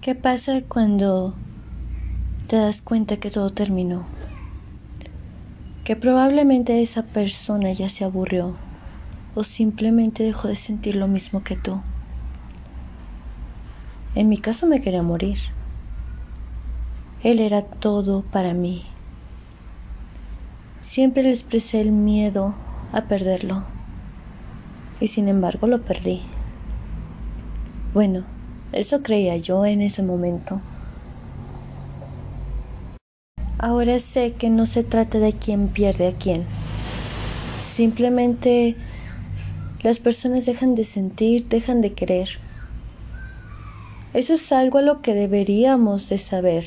¿Qué pasa cuando te das cuenta que todo terminó? Que probablemente esa persona ya se aburrió o simplemente dejó de sentir lo mismo que tú. En mi caso me quería morir. Él era todo para mí. Siempre le expresé el miedo a perderlo. Y sin embargo lo perdí. Bueno, eso creía yo en ese momento. Ahora sé que no se trata de quién pierde a quién. Simplemente las personas dejan de sentir, dejan de querer. Eso es algo a lo que deberíamos de saber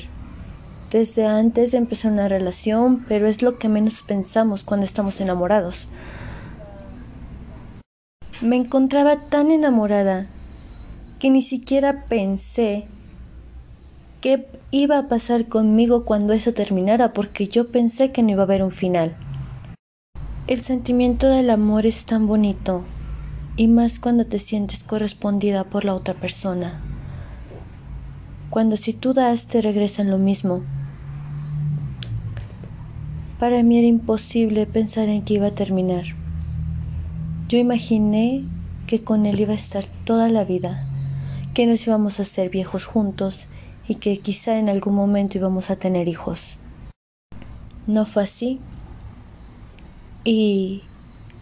desde antes de empezar una relación, pero es lo que menos pensamos cuando estamos enamorados. Me encontraba tan enamorada que ni siquiera pensé qué iba a pasar conmigo cuando eso terminara, porque yo pensé que no iba a haber un final. El sentimiento del amor es tan bonito, y más cuando te sientes correspondida por la otra persona. Cuando si tú das te regresan lo mismo. Para mí era imposible pensar en que iba a terminar. Yo imaginé que con él iba a estar toda la vida que nos íbamos a ser viejos juntos y que quizá en algún momento íbamos a tener hijos. No fue así. Y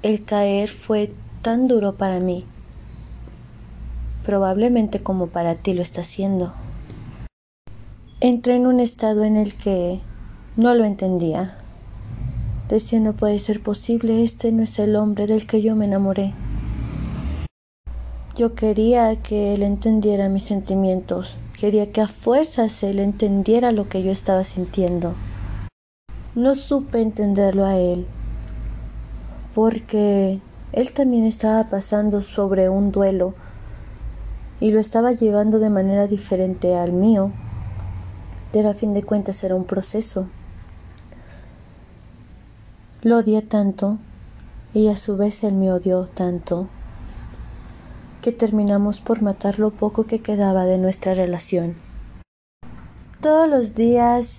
el caer fue tan duro para mí, probablemente como para ti lo está haciendo. Entré en un estado en el que no lo entendía. Decía no puede ser posible, este no es el hombre del que yo me enamoré. Yo quería que él entendiera mis sentimientos, quería que a fuerzas él entendiera lo que yo estaba sintiendo. No supe entenderlo a él, porque él también estaba pasando sobre un duelo y lo estaba llevando de manera diferente al mío, pero a fin de cuentas era un proceso. Lo odié tanto y a su vez él me odió tanto que terminamos por matar lo poco que quedaba de nuestra relación. Todos los días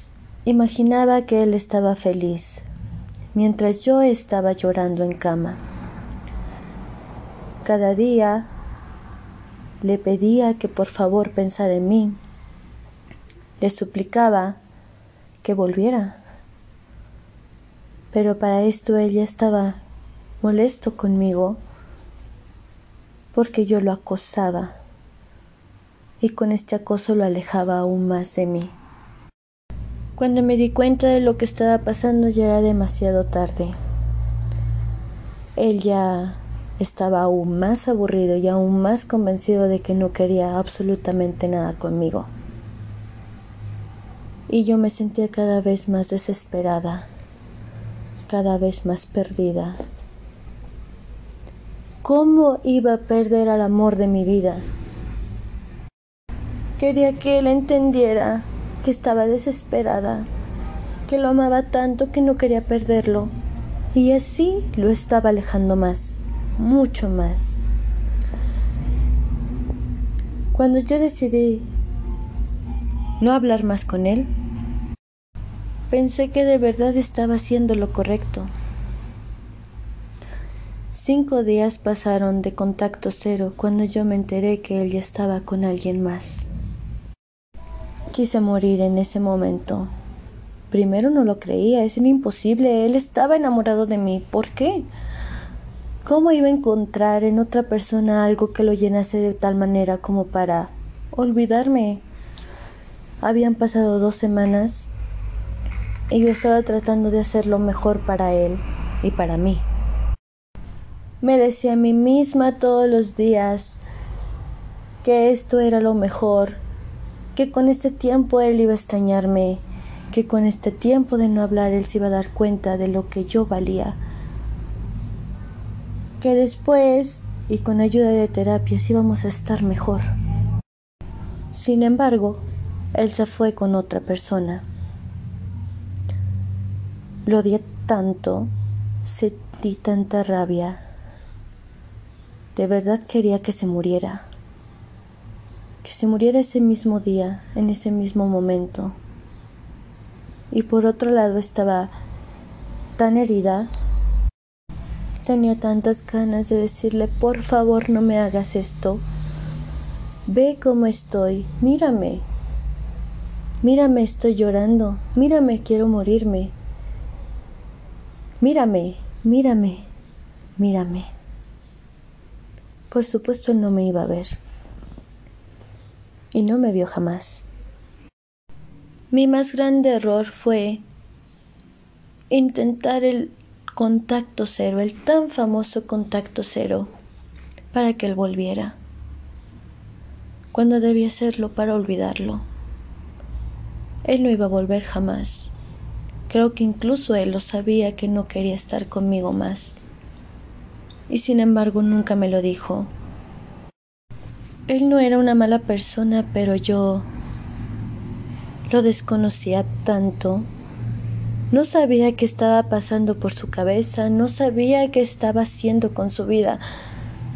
imaginaba que él estaba feliz, mientras yo estaba llorando en cama. Cada día le pedía que por favor pensara en mí. Le suplicaba que volviera. Pero para esto ella estaba molesto conmigo porque yo lo acosaba y con este acoso lo alejaba aún más de mí. Cuando me di cuenta de lo que estaba pasando ya era demasiado tarde. Él ya estaba aún más aburrido y aún más convencido de que no quería absolutamente nada conmigo. Y yo me sentía cada vez más desesperada, cada vez más perdida, ¿Cómo iba a perder al amor de mi vida? Quería que él entendiera que estaba desesperada, que lo amaba tanto que no quería perderlo, y así lo estaba alejando más, mucho más. Cuando yo decidí no hablar más con él, pensé que de verdad estaba haciendo lo correcto. Cinco días pasaron de contacto cero cuando yo me enteré que él ya estaba con alguien más. Quise morir en ese momento. Primero no lo creía, es imposible, él estaba enamorado de mí. ¿Por qué? ¿Cómo iba a encontrar en otra persona algo que lo llenase de tal manera como para olvidarme? Habían pasado dos semanas y yo estaba tratando de hacer lo mejor para él y para mí. Me decía a mí misma todos los días que esto era lo mejor, que con este tiempo él iba a extrañarme, que con este tiempo de no hablar él se iba a dar cuenta de lo que yo valía, que después y con ayuda de terapias íbamos a estar mejor. Sin embargo, él se fue con otra persona. Lo odié tanto, sentí tanta rabia, de verdad quería que se muriera. que se muriera ese mismo día, en ese mismo momento. Y por otro lado estaba tan herida, tenía tantas ganas de decirle, por favor no me hagas esto. Ve cómo estoy, mírame. Mírame, estoy llorando. Mírame, quiero morirme. Mírame, mírame, mírame. Por supuesto él no me iba a ver. Y no me vio jamás. Mi más grande error fue intentar el contacto cero, el tan famoso contacto cero, para que él volviera cuando debía hacerlo para olvidarlo. Él no iba a volver jamás. Creo que incluso él lo sabía que no quería estar conmigo más. Y sin embargo nunca me lo dijo. Él no era una mala persona, pero yo lo desconocía tanto. No sabía qué estaba pasando por su cabeza, no sabía qué estaba haciendo con su vida,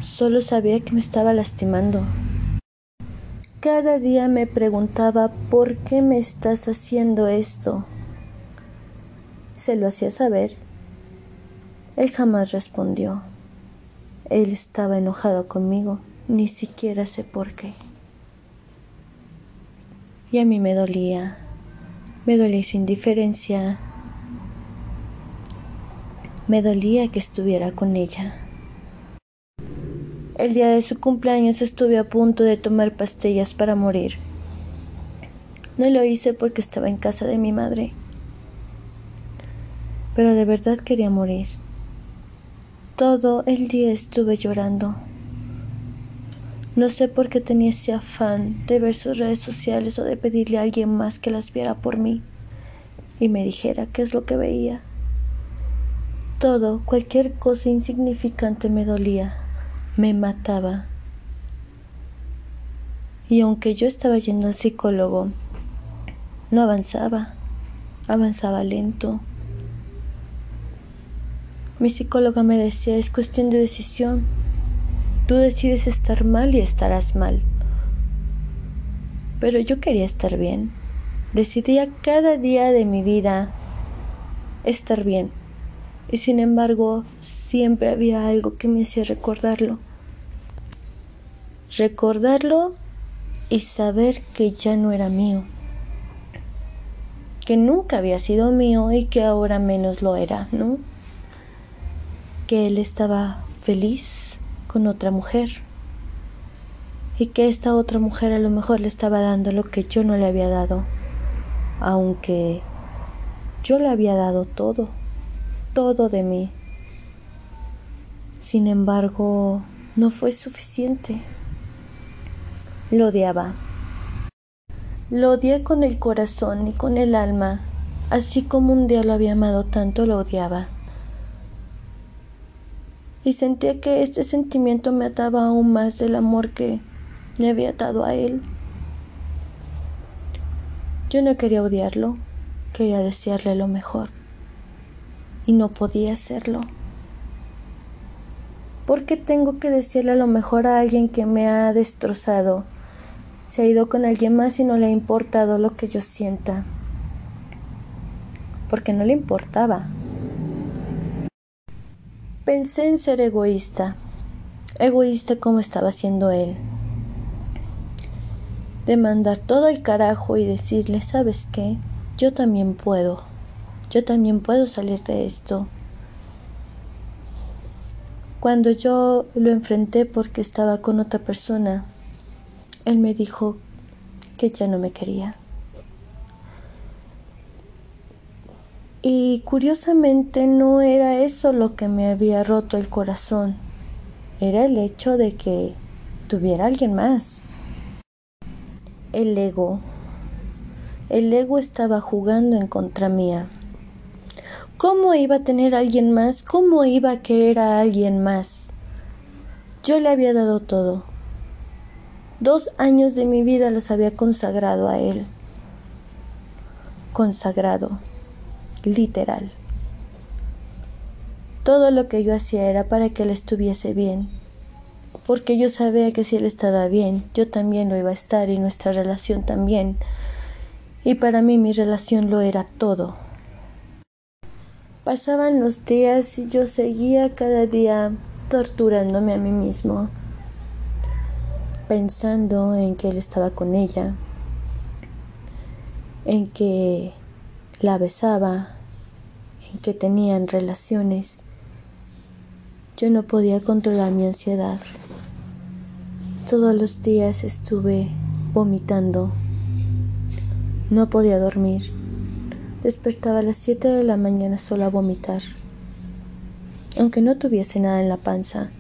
solo sabía que me estaba lastimando. Cada día me preguntaba ¿por qué me estás haciendo esto? Se lo hacía saber. Él jamás respondió. Él estaba enojado conmigo, ni siquiera sé por qué. Y a mí me dolía, me dolía su indiferencia, me dolía que estuviera con ella. El día de su cumpleaños estuve a punto de tomar pastillas para morir. No lo hice porque estaba en casa de mi madre. Pero de verdad quería morir. Todo el día estuve llorando. No sé por qué tenía ese afán de ver sus redes sociales o de pedirle a alguien más que las viera por mí y me dijera qué es lo que veía. Todo, cualquier cosa insignificante me dolía me mataba. Y aunque yo estaba yendo al psicólogo, no avanzaba, avanzaba lento. Mi psicóloga me decía, es cuestión de decisión. Tú decides estar mal y estarás mal. Pero yo quería estar bien. Decidía cada día de mi vida estar bien. Y sin embargo, siempre había algo que me hacía recordarlo recordarlo y saber que ya no era mío, que nunca había sido mío y que ahora menos lo era, ¿no? Que él estaba feliz con otra mujer y que esta otra mujer a lo mejor le estaba dando lo que yo no le había dado, aunque yo le había dado todo, todo de mí. Sin embargo, no fue suficiente. Lo odiaba. Lo odié con el corazón y con el alma, así como un día lo había amado tanto, lo odiaba. Y sentía que este sentimiento me ataba aún más del amor que me había atado a él. Yo no quería odiarlo, quería desearle lo mejor. Y no podía hacerlo. ¿Por qué tengo que desearle lo mejor a alguien que me ha destrozado? se ha ido con alguien más y no le ha importado lo que yo sienta. Porque no le importaba. Pensé en ser egoísta, egoísta como estaba siendo él. De mandar todo el carajo y decirle, ¿sabes qué? Yo también puedo, yo también puedo salir de esto. Cuando yo lo enfrenté porque estaba con otra persona, él me dijo que ya no me quería. Y curiosamente no era eso lo que me había roto el corazón, era el hecho de que tuviera alguien más. El ego. El ego estaba jugando en contra mía. ¿Cómo iba a tener alguien más? ¿Cómo iba a querer a alguien más? Yo le había dado todo Dos años de mi vida los había consagrado a Él. Consagrado, literal. Todo lo que yo hacía era para que Él estuviese bien. porque yo sabía que si él estaba bien, yo también lo iba a estar y nuestra relación también. Y para mí mi relación lo era todo. Pasaban los días y yo seguía cada día torturándome a mí mismo, pensando en que él estaba con ella, en que la besaba, en que tenían relaciones. Yo no podía controlar mi ansiedad. Todos los días estuve vomitando. No podía dormir. Despertaba a las 7 de la mañana solo a vomitar. Aunque no tuviese nada en la panza.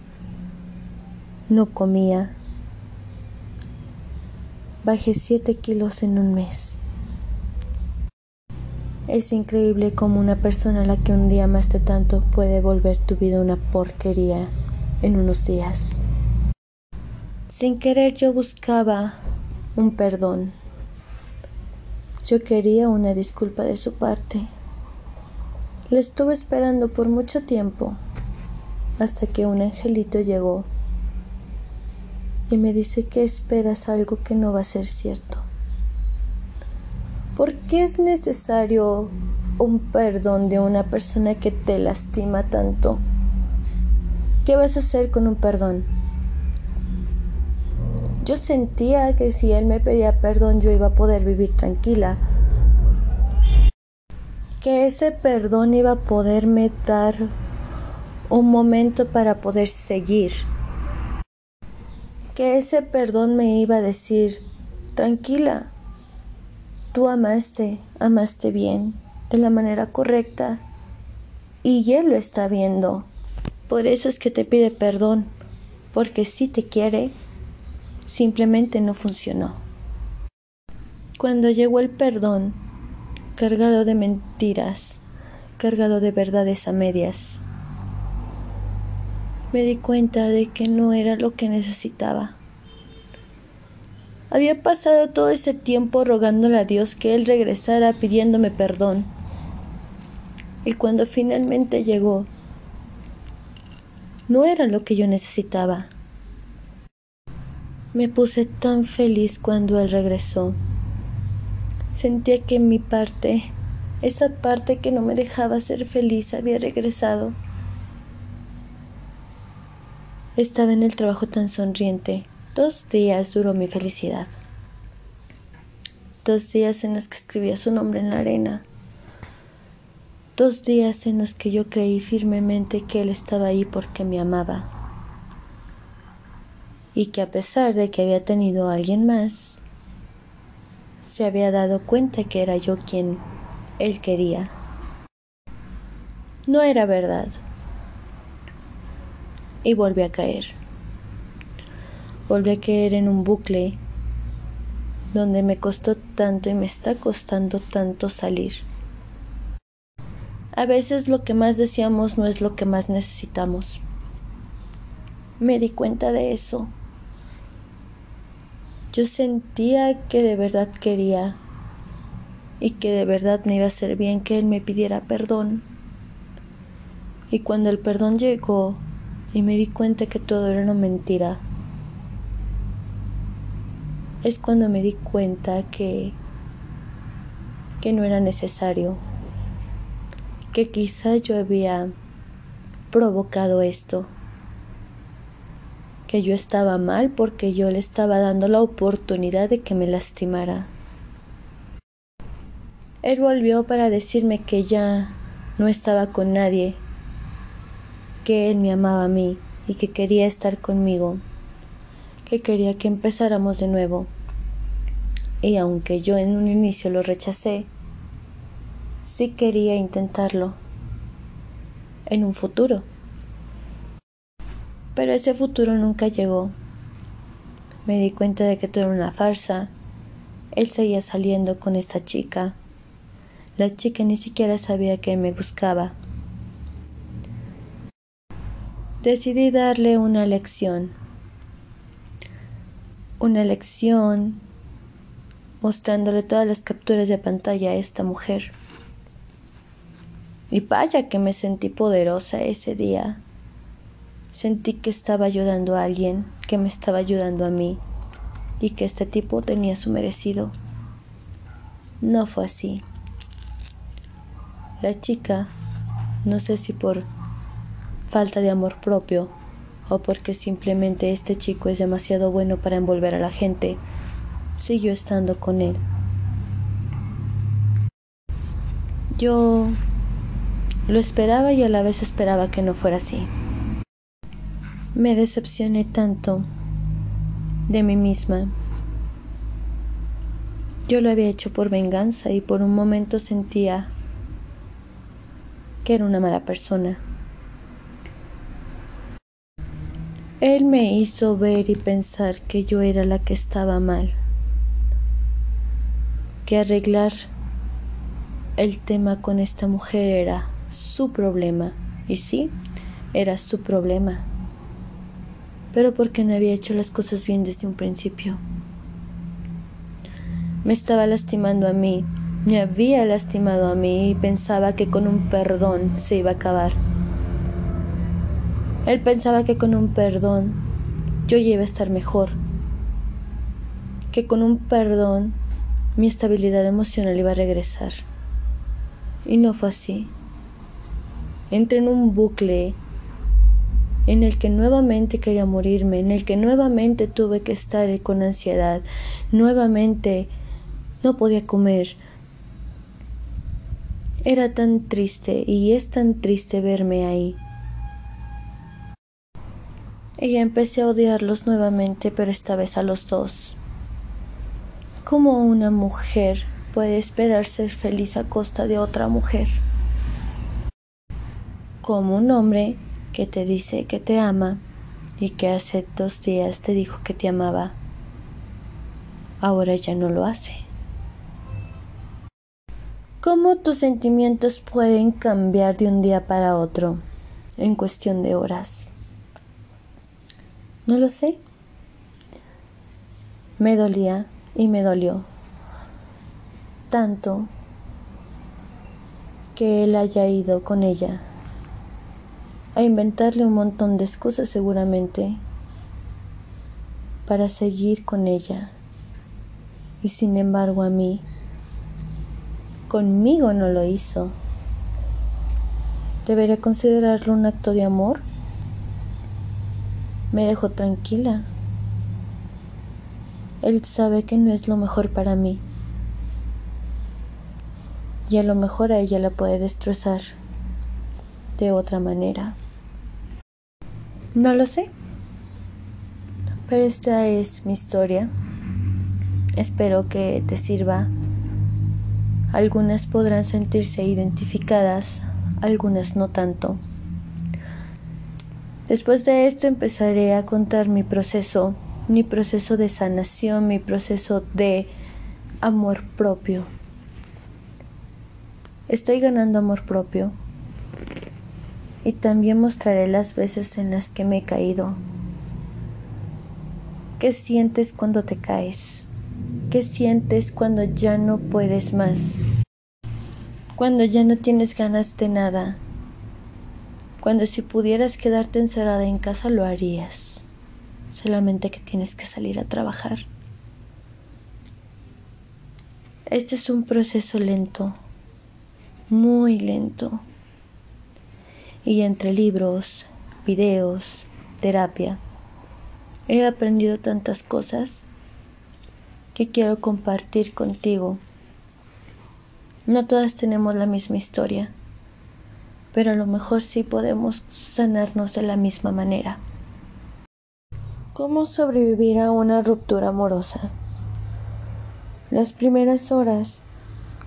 No comía. Bajé 7 kilos en un mes. Es increíble cómo una persona a la que un día amaste tanto puede volver tu vida una porquería en unos días. Sin querer yo buscaba un perdón. Yo quería una disculpa de su parte. Le estuve esperando por mucho tiempo, hasta que un angelito llegó y me dice que esperas algo que no va a ser cierto. ¿Por qué es necesario un perdón de una persona que te lastima tanto? ¿Qué vas a hacer con un perdón? Yo sentía que si él me pedía perdón yo iba a poder vivir tranquila. Que ese perdón iba a poderme dar un momento para poder seguir. Que ese perdón me iba a decir, tranquila, tú amaste, amaste bien, de la manera correcta, y él lo está viendo. Por eso es que te pide perdón, porque si te quiere simplemente no funcionó. Cuando llegó el perdón, cargado de mentiras, cargado de verdades a medias, me di cuenta de que no era lo que necesitaba. Había pasado todo ese tiempo rogándole a Dios que Él regresara pidiéndome perdón. Y cuando finalmente llegó, no era lo que yo necesitaba. Me puse tan feliz cuando él regresó. Sentía que mi parte, esa parte que no me dejaba ser feliz, había regresado. Estaba en el trabajo tan sonriente. Dos días duró mi felicidad. Dos días en los que escribía su nombre en la arena. Dos días en los que yo creí firmemente que él estaba ahí porque me amaba y que a pesar de que había tenido a alguien más, se había dado cuenta que era yo quien él quería. No era verdad. Y volví a caer. Volví a caer en un bucle donde me costó tanto y me está costando tanto salir. A veces lo que más deseamos no es lo que más necesitamos. Me di cuenta de eso yo sentía que de verdad quería y que de verdad me iba a hacer bien que él me pidiera perdón. Y cuando el perdón llegó y me di cuenta que todo era una mentira, es cuando me di cuenta que que no era necesario, que quizá yo había provocado esto que yo estaba mal porque yo le estaba dando la oportunidad de que me lastimara. Él volvió para decirme que ya no estaba con nadie, que él me amaba a mí y que quería estar conmigo, que quería que empezáramos de nuevo. Y aunque yo en un inicio lo rechacé, sí quería intentarlo en un futuro pero ese futuro nunca llegó. Me di cuenta de que todo era una farsa. Él seguía saliendo con esta chica. La chica ni siquiera sabía que me buscaba. Decidí darle una lección. Una lección mostrándole todas las capturas de pantalla a esta mujer. Y vaya que me sentí poderosa ese día Sentí que estaba ayudando a alguien, que me estaba ayudando a mí y que este tipo tenía su merecido. No fue así. La chica, no sé si por falta de amor propio o porque simplemente este chico es demasiado bueno para envolver a la gente, siguió estando con él. Yo lo esperaba y a la vez esperaba que no fuera así. Me decepcioné tanto de mí misma. Yo lo había hecho por venganza y por un momento sentía que era una mala persona. Él me hizo ver y pensar que yo era la que estaba mal, que arreglar el tema con esta mujer era su problema, y sí, era su problema pero porque no había hecho las cosas bien desde un principio. Me estaba lastimando a mí, me había lastimado a mí y pensaba que con un perdón se iba a acabar. Él pensaba que con un perdón yo iba a estar mejor, que con un perdón mi estabilidad emocional iba a regresar. Y no fue así. Entré en un bucle en el que nuevamente quería morirme, en el que nuevamente tuve que estar con ansiedad, nuevamente no podía comer. Era tan triste y es tan triste verme ahí. Y empecé a odiarlos nuevamente, pero esta vez a los dos. ¿Cómo una mujer puede esperar ser feliz a costa de otra mujer? Como un hombre que te dice que te ama y que hace dos días te dijo que te amaba, ahora ya no lo hace. ¿Cómo tus sentimientos pueden cambiar de un día para otro en cuestión de horas? No lo sé. Me dolía y me dolió tanto que él haya ido con ella a inventarle un montón de excusas seguramente para seguir con ella. Y sin embargo a mí, conmigo no lo hizo. ¿Debería considerarlo un acto de amor? Me dejó tranquila. Él sabe que no es lo mejor para mí. Y a lo mejor a ella la puede destrozar de otra manera. No lo sé. Pero esta es mi historia. Espero que te sirva. Algunas podrán sentirse identificadas, algunas no tanto. Después de esto empezaré a contar mi proceso, mi proceso de sanación, mi proceso de amor propio. Estoy ganando amor propio y también mostraré las veces en las que me he caído. ¿Qué sientes cuando te caes? ¿Qué sientes cuando ya no puedes más? Cuando ya no tienes ganas de nada. Cuando si pudieras quedarte encerrada en casa lo harías. Solamente que tienes que salir a trabajar. Este es un proceso lento, muy lento y entre libros, videos, terapia, he aprendido tantas cosas que quiero compartir contigo. No todas tenemos la misma historia, pero a lo mejor sí podemos sanarnos de la misma manera. ¿Cómo sobrevivir a una ruptura amorosa? Las primeras horas,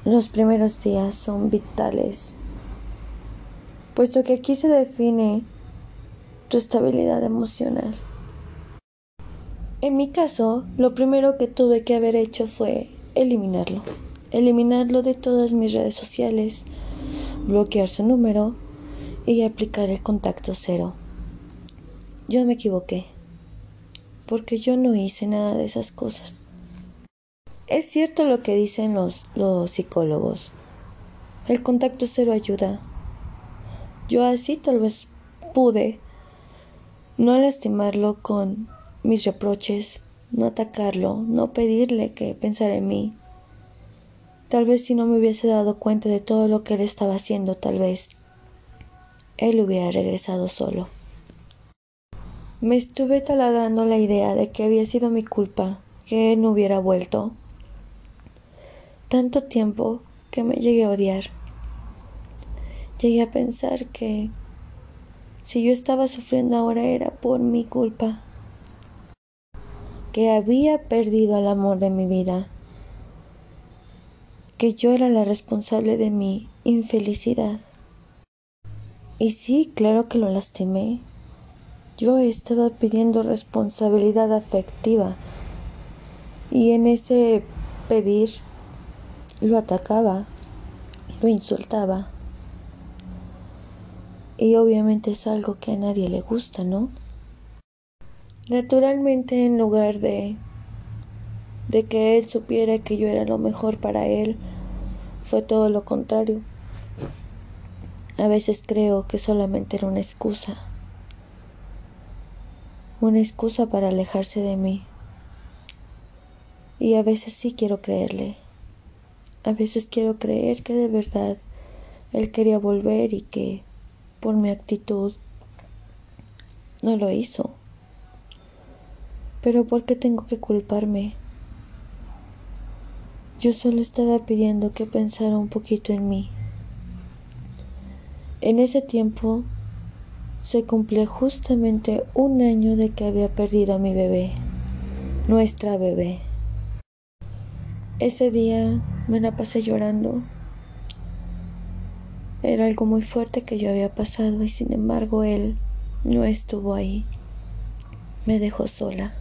los primeros días son vitales puesto que aquí se define tu estabilidad emocional. En mi caso, lo primero que tuve que haber hecho fue eliminarlo. Eliminarlo de todas mis redes sociales, bloquear su número y aplicar el contacto cero. Yo me equivoqué, porque yo no hice nada de esas cosas. Es cierto lo que dicen los, los psicólogos. El contacto cero ayuda, yo así tal vez pude No lastimarlo con mis reproches, no atacarlo, no pedirle que pensara en mí. Tal vez si no me hubiese dado cuenta de todo lo que él estaba haciendo, tal vez él hubiera regresado solo. Me estuve taladrando la idea de que había sido mi culpa que él no hubiera vuelto. Tanto tiempo que me llegué a odiar. Llegué a pensar que si yo estaba sufriendo ahora era por mi culpa, que había perdido el amor de mi vida, que yo era la responsable de mi infelicidad. Y sí, claro que lo lastimé. Yo estaba pidiendo responsabilidad afectiva y en ese pedir lo atacaba, lo insultaba. Y obviamente es algo que a nadie le gusta, ¿no? Naturalmente, en lugar de de que él supiera que yo era lo mejor para él, fue todo lo contrario. A veces creo que solamente era una excusa. Una excusa para alejarse de mí. Y a veces sí quiero creerle. A veces quiero creer que de verdad él quería volver y que por mi actitud no lo hizo. Pero ¿por qué tengo que culparme? Yo solo estaba pidiendo que pensara un poquito en mí. En ese tiempo se cumplía justamente un año de que había perdido a mi bebé, nuestra bebé. Ese día me la pasé llorando era algo muy fuerte que yo había pasado y sin embargo él no estuvo ahí. Me dejó sola.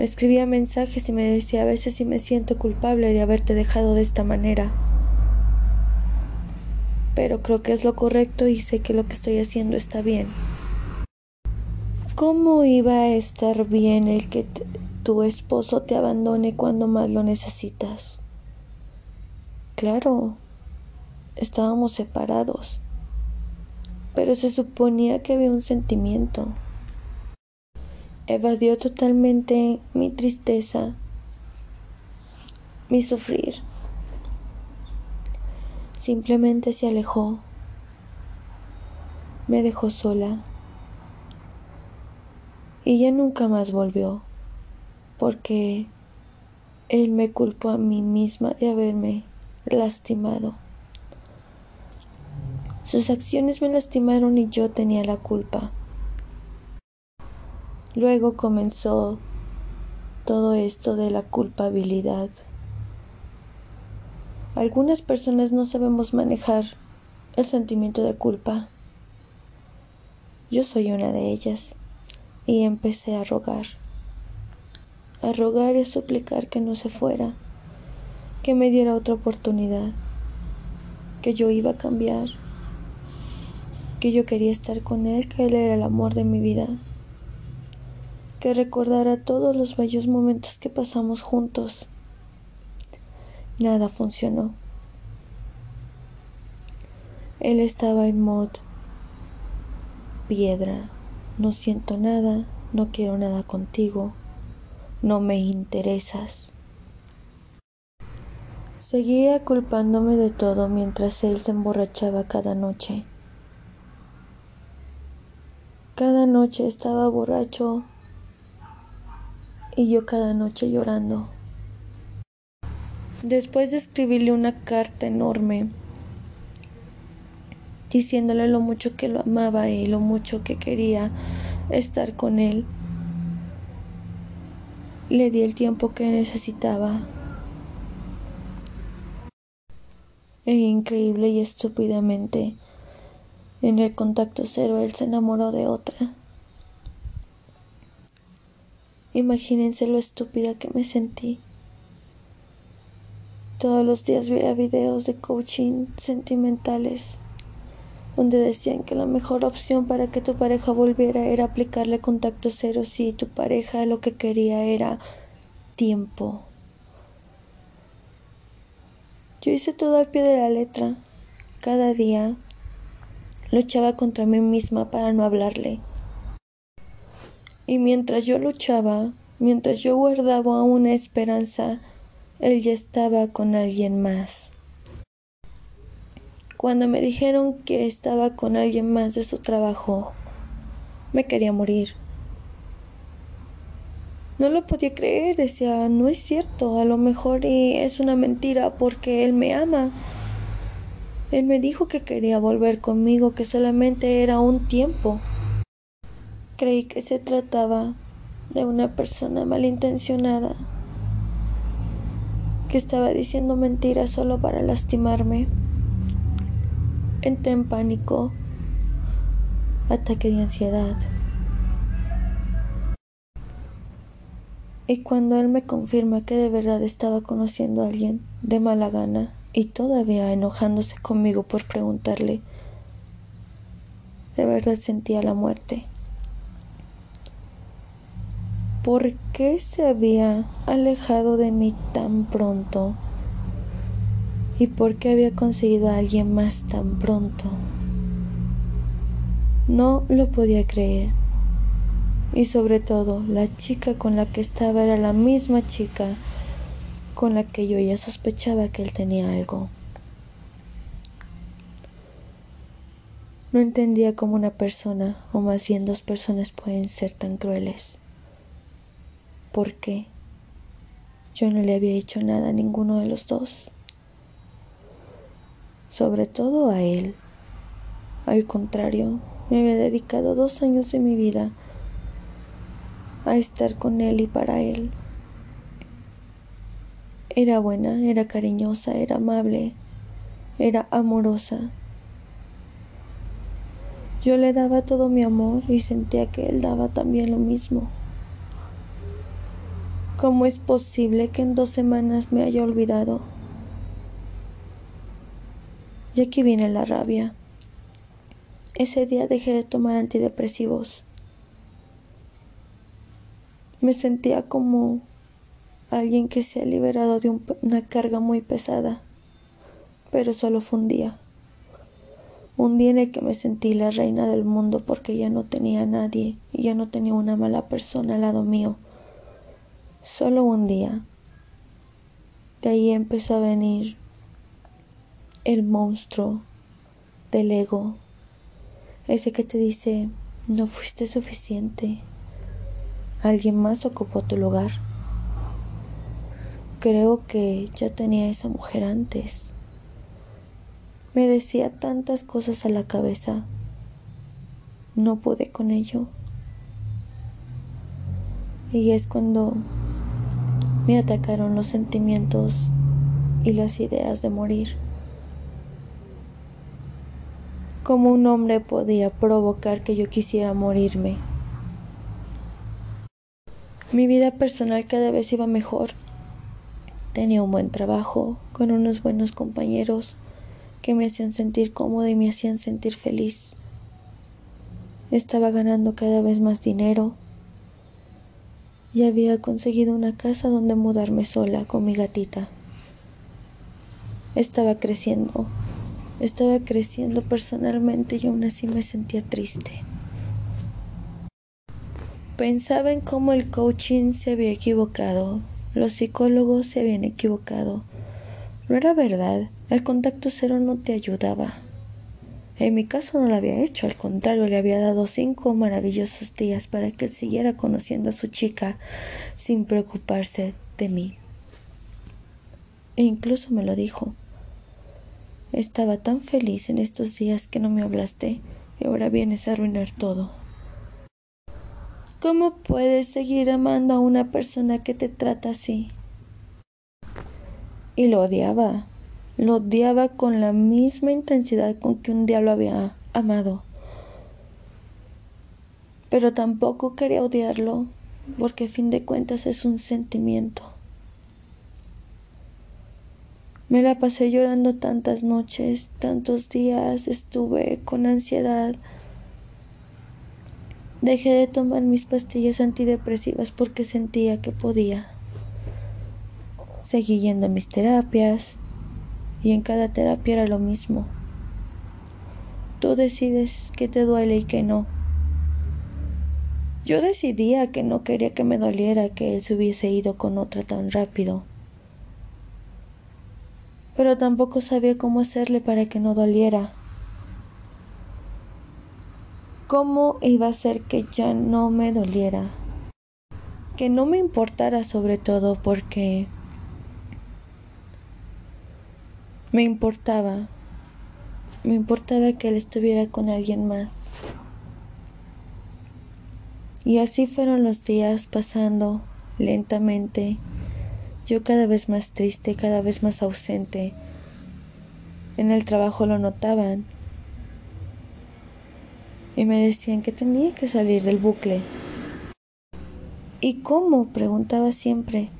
Me escribía mensajes y me decía a veces si me siento culpable de haberte dejado de esta manera. Pero creo que es lo correcto y sé que lo que estoy haciendo está bien. ¿Cómo iba a estar bien el que tu esposo te abandone cuando más lo necesitas? Claro, estábamos separados, pero se suponía que había un sentimiento. Evadió totalmente mi tristeza, mi sufrir. Simplemente se alejó, me dejó sola y ya nunca más volvió, porque él me culpó a mí misma de haberme lastimado. Sus acciones me lastimaron y yo tenía la culpa. Luego comenzó todo esto de la culpabilidad. Algunas personas no sabemos manejar el sentimiento de culpa. Yo soy una de ellas y empecé a rogar, a rogar y suplicar que no se fuera que me diera otra oportunidad, que yo iba a cambiar, que yo quería estar con él, que él era el amor de mi vida, que recordara todos los bellos momentos que pasamos juntos. Nada funcionó. Él estaba en mod piedra. No siento nada, no quiero nada contigo, no me interesas. Seguía culpándome de todo mientras él se emborrachaba cada noche. Cada noche estaba borracho y yo cada noche llorando. Después de escribirle una carta enorme diciéndole lo mucho que lo amaba y lo mucho que quería estar con él, le di el tiempo que necesitaba e increíble y estúpidamente. En el contacto cero él se enamoró de otra. Imagínense lo estúpida que me sentí. Todos los días veía videos de coaching sentimentales donde decían que la mejor opción para que tu pareja volviera era aplicarle contacto cero si tu pareja lo que quería era tiempo. Yo hice todo al pie de la letra. Cada día luchaba contra mí misma para no hablarle. Y mientras yo luchaba, mientras yo guardaba una esperanza, él ya estaba con alguien más. Cuando me dijeron que estaba con alguien más de su trabajo, me quería morir. No lo podía creer, decía, no es cierto, a lo mejor es una mentira porque él me ama. Él me dijo que quería volver conmigo, que solamente era un tiempo. Creí que se trataba de una persona malintencionada, que estaba diciendo mentiras solo para lastimarme. Entré en pánico, ataque de ansiedad. Y cuando él me confirma que de verdad estaba conociendo a alguien de mala gana y todavía enojándose conmigo por preguntarle, de verdad sentía la muerte. ¿Por qué se había alejado de mí tan pronto? ¿Y por qué había conseguido a alguien más tan pronto? No lo podía creer. Y sobre todo, la chica con la que estaba era la misma chica con la que yo ya sospechaba que él tenía algo. No entendía cómo una persona, o más bien dos personas, pueden ser tan crueles. ¿Por qué? Yo no le había hecho nada a ninguno de los dos. Sobre todo a él. Al contrario, me había dedicado dos años de mi vida a estar con él y para él. Era buena, era cariñosa, era amable, era amorosa. Yo le daba todo mi amor y sentía que él daba también lo mismo. ¿Cómo es posible que en dos semanas me haya olvidado? Y aquí viene la rabia. Ese día dejé de tomar antidepresivos. Me sentía como alguien que se ha liberado de una carga muy pesada, pero solo fue un día. Un día en el que me sentí la reina del mundo porque ya no tenía a nadie y ya no tenía una mala persona al lado mío. Solo un día. De ahí empezó a venir el monstruo del ego, ese que te dice, no fuiste suficiente, Alguien más ocupó tu lugar. Creo que ya tenía esa mujer antes. Me decía tantas cosas a la cabeza. No pude con ello. Y es cuando me atacaron los sentimientos y las ideas de morir. Como un hombre podía provocar que yo quisiera morirme. Mi vida personal cada vez iba mejor. Tenía un buen trabajo, con unos buenos compañeros que me hacían sentir cómoda y me hacían sentir feliz. Estaba ganando cada vez más dinero y había conseguido una casa donde mudarme sola con mi gatita. Estaba creciendo, estaba creciendo personalmente y aún así me sentía triste. Pensaba en cómo el coaching se había equivocado, los psicólogos se habían equivocado. No era verdad, el contacto cero no te ayudaba. En mi caso no lo había hecho, al contrario, le había dado cinco maravillosos días para que él siguiera conociendo a su chica sin preocuparse de mí. E incluso me lo dijo. Estaba tan feliz en estos días que no me hablaste y ahora vienes a arruinar todo. ¿Cómo puedes seguir amando a una persona que te trata así? Y lo odiaba, lo odiaba con la misma intensidad con que un día lo había amado. Pero tampoco quería odiarlo, porque a fin de cuentas es un sentimiento. Me la pasé llorando tantas noches, tantos días, estuve con ansiedad, Dejé de tomar mis pastillas antidepresivas porque sentía que podía. Seguí yendo a mis terapias y en cada terapia era lo mismo. Tú decides qué te duele y qué no. Yo decidía que no quería que me doliera que él se hubiese ido con otra tan rápido. Pero tampoco sabía cómo hacerle para que no doliera. ¿Cómo iba a hacer que ya no me doliera? Que no me importara sobre todo porque me importaba. Me importaba que él estuviera con alguien más. Y así fueron los días pasando lentamente, yo cada vez más triste, cada vez más ausente. En el trabajo lo notaban y me decían que tenía que salir del bucle. ¿Y cómo? preguntaba siempre.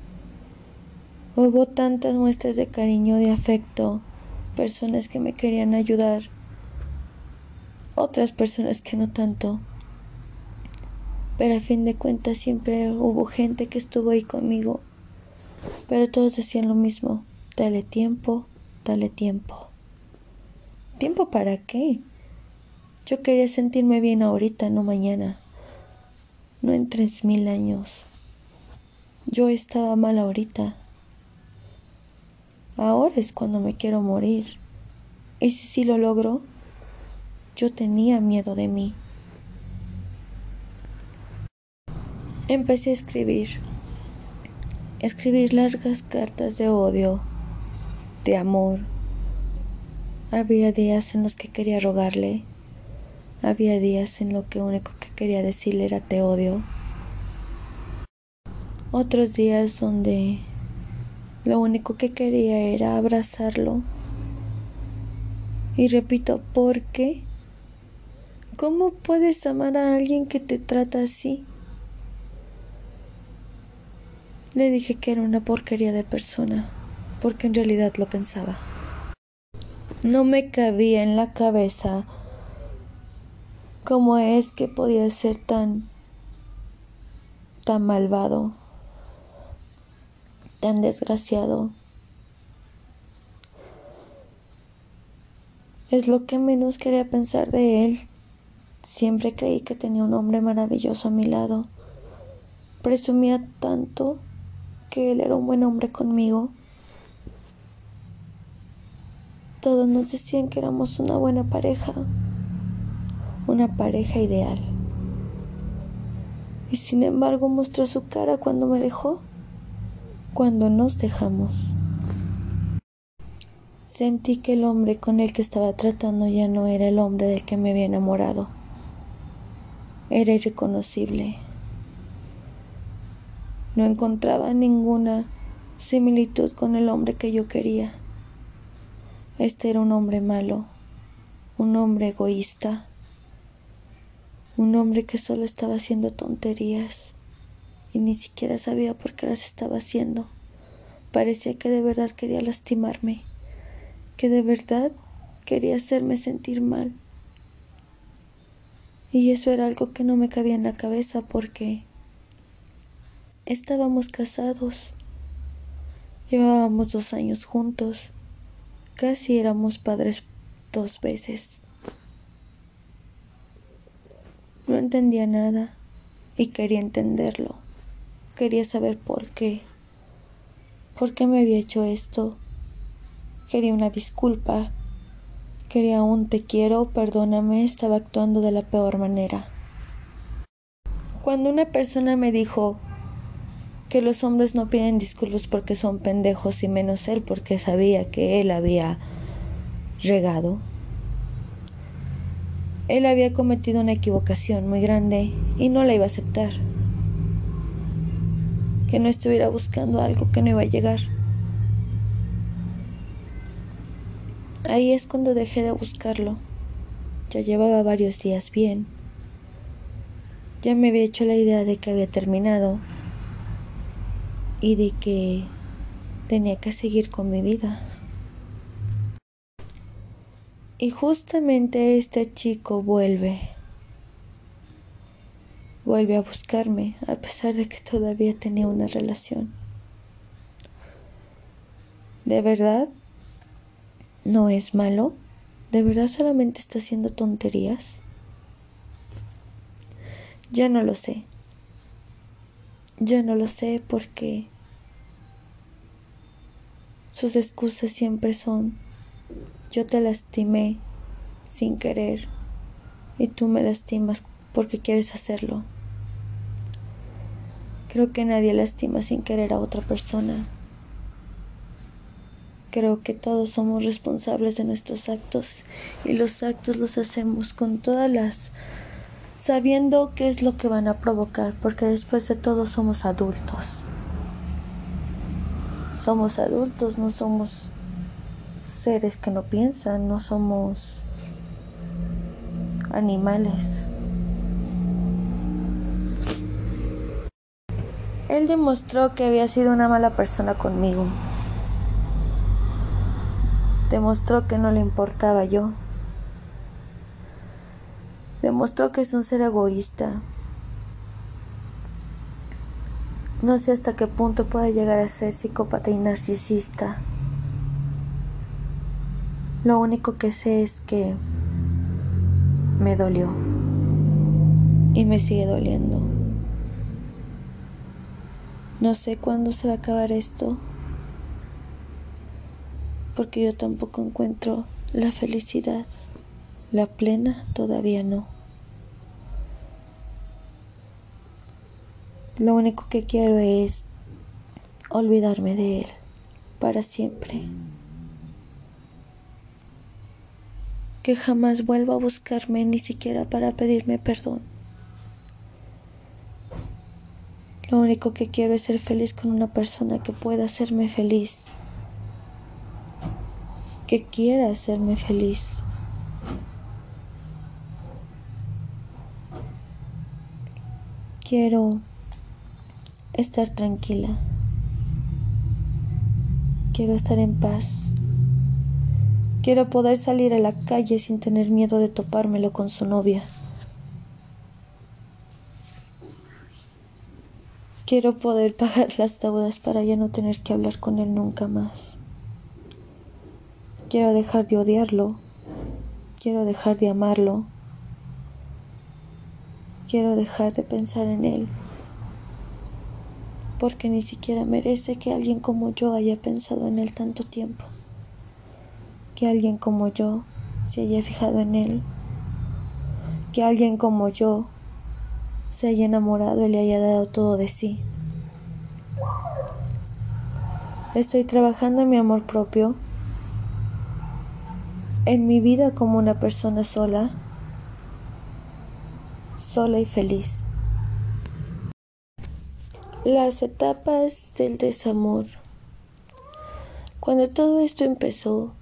Hubo tantas muestras de cariño, de afecto, personas que me querían ayudar, otras personas que no tanto. Pero a fin de cuentas siempre hubo gente que estuvo ahí conmigo. Pero todos decían lo mismo. Dale tiempo, dale tiempo. ¿Tiempo para qué? Yo quería sentirme bien ahorita, no mañana. No en tres mil años. Yo estaba mal ahorita. Ahora es cuando me quiero morir. Y si sí lo logro, yo tenía miedo de mí. Empecé a escribir, escribir largas cartas de odio, de amor. Había días en los que quería rogarle, había días en los que único que quería decirle era te odio. Otros días donde lo único que quería era abrazarlo. Y repito, ¿por qué? ¿Cómo puedes amar a alguien que te trata así? Le dije que era una porquería de persona, porque en realidad lo pensaba. No me cabía en la cabeza cómo es que podía ser tan tan malvado, tan desgraciado. Es lo que menos quería pensar de él. Siempre creí que tenía un hombre maravilloso a mi lado. Presumía tanto que él era un buen hombre conmigo. Todos nos decían que éramos una buena pareja, una pareja ideal. Y sin embargo mostró su cara cuando me dejó, cuando nos dejamos. Sentí que el hombre con el que estaba tratando ya no era el hombre del que me había enamorado. Era irreconocible. No encontraba ninguna similitud con el hombre que yo quería. Este era un hombre malo, un hombre egoísta, un hombre que solo estaba haciendo tonterías y ni siquiera sabía por qué las estaba haciendo. Parecía que de verdad quería lastimarme, que de verdad quería hacerme sentir mal. Y eso era algo que no me cabía en la cabeza porque Estábamos casados. Llevábamos dos años juntos. Casi éramos padres dos veces. No entendía nada y quería entenderlo. Quería saber por qué. ¿Por qué me había hecho esto? Quería una disculpa. Quería un te quiero, perdóname, estaba actuando de la peor manera. Cuando una persona me dijo, que los hombres no piden disculpas porque son pendejos y menos él porque sabía que él había regado. Él había cometido una equivocación muy grande y no la iba a aceptar. Que no estuviera buscando algo que no iba a llegar. Ahí es cuando dejé de buscarlo. Ya llevaba varios días bien. Ya me había hecho la idea de que había terminado y de que tenía que seguir con mi vida. Y justamente este chico vuelve, vuelve a buscarme, a pesar de que todavía tenía una relación. ¿De verdad? ¿No es malo? ¿De verdad solamente está haciendo tonterías? Ya no lo sé. Ya no lo sé porque sus excusas siempre son yo te lastimé sin querer y tú me lastimas porque quieres hacerlo. Creo que nadie lastima sin querer a otra persona. Creo que todos somos responsables de nuestros actos y los actos los hacemos con todas las sabiendo qué es lo que van a provocar, porque después de todo somos adultos. Somos adultos, no somos seres que no piensan, no somos animales. Él demostró que había sido una mala persona conmigo. Demostró que no le importaba yo. Demostró que es un ser egoísta. No sé hasta qué punto puede llegar a ser psicópata y narcisista. Lo único que sé es que me dolió y me sigue doliendo. No sé cuándo se va a acabar esto, porque yo tampoco encuentro la felicidad. La plena todavía no. Lo único que quiero es olvidarme de él para siempre. Que jamás vuelva a buscarme ni siquiera para pedirme perdón. Lo único que quiero es ser feliz con una persona que pueda hacerme feliz. Que quiera hacerme feliz. Quiero estar tranquila. Quiero estar en paz. Quiero poder salir a la calle sin tener miedo de topármelo con su novia. Quiero poder pagar las deudas para ya no tener que hablar con él nunca más. Quiero dejar de odiarlo. Quiero dejar de amarlo. Quiero dejar de pensar en él. Porque ni siquiera merece que alguien como yo haya pensado en él tanto tiempo. Que alguien como yo se haya fijado en él. Que alguien como yo se haya enamorado y le haya dado todo de sí. Estoy trabajando en mi amor propio, en mi vida como una persona sola, sola y feliz. Las etapas del desamor. Cuando todo esto empezó,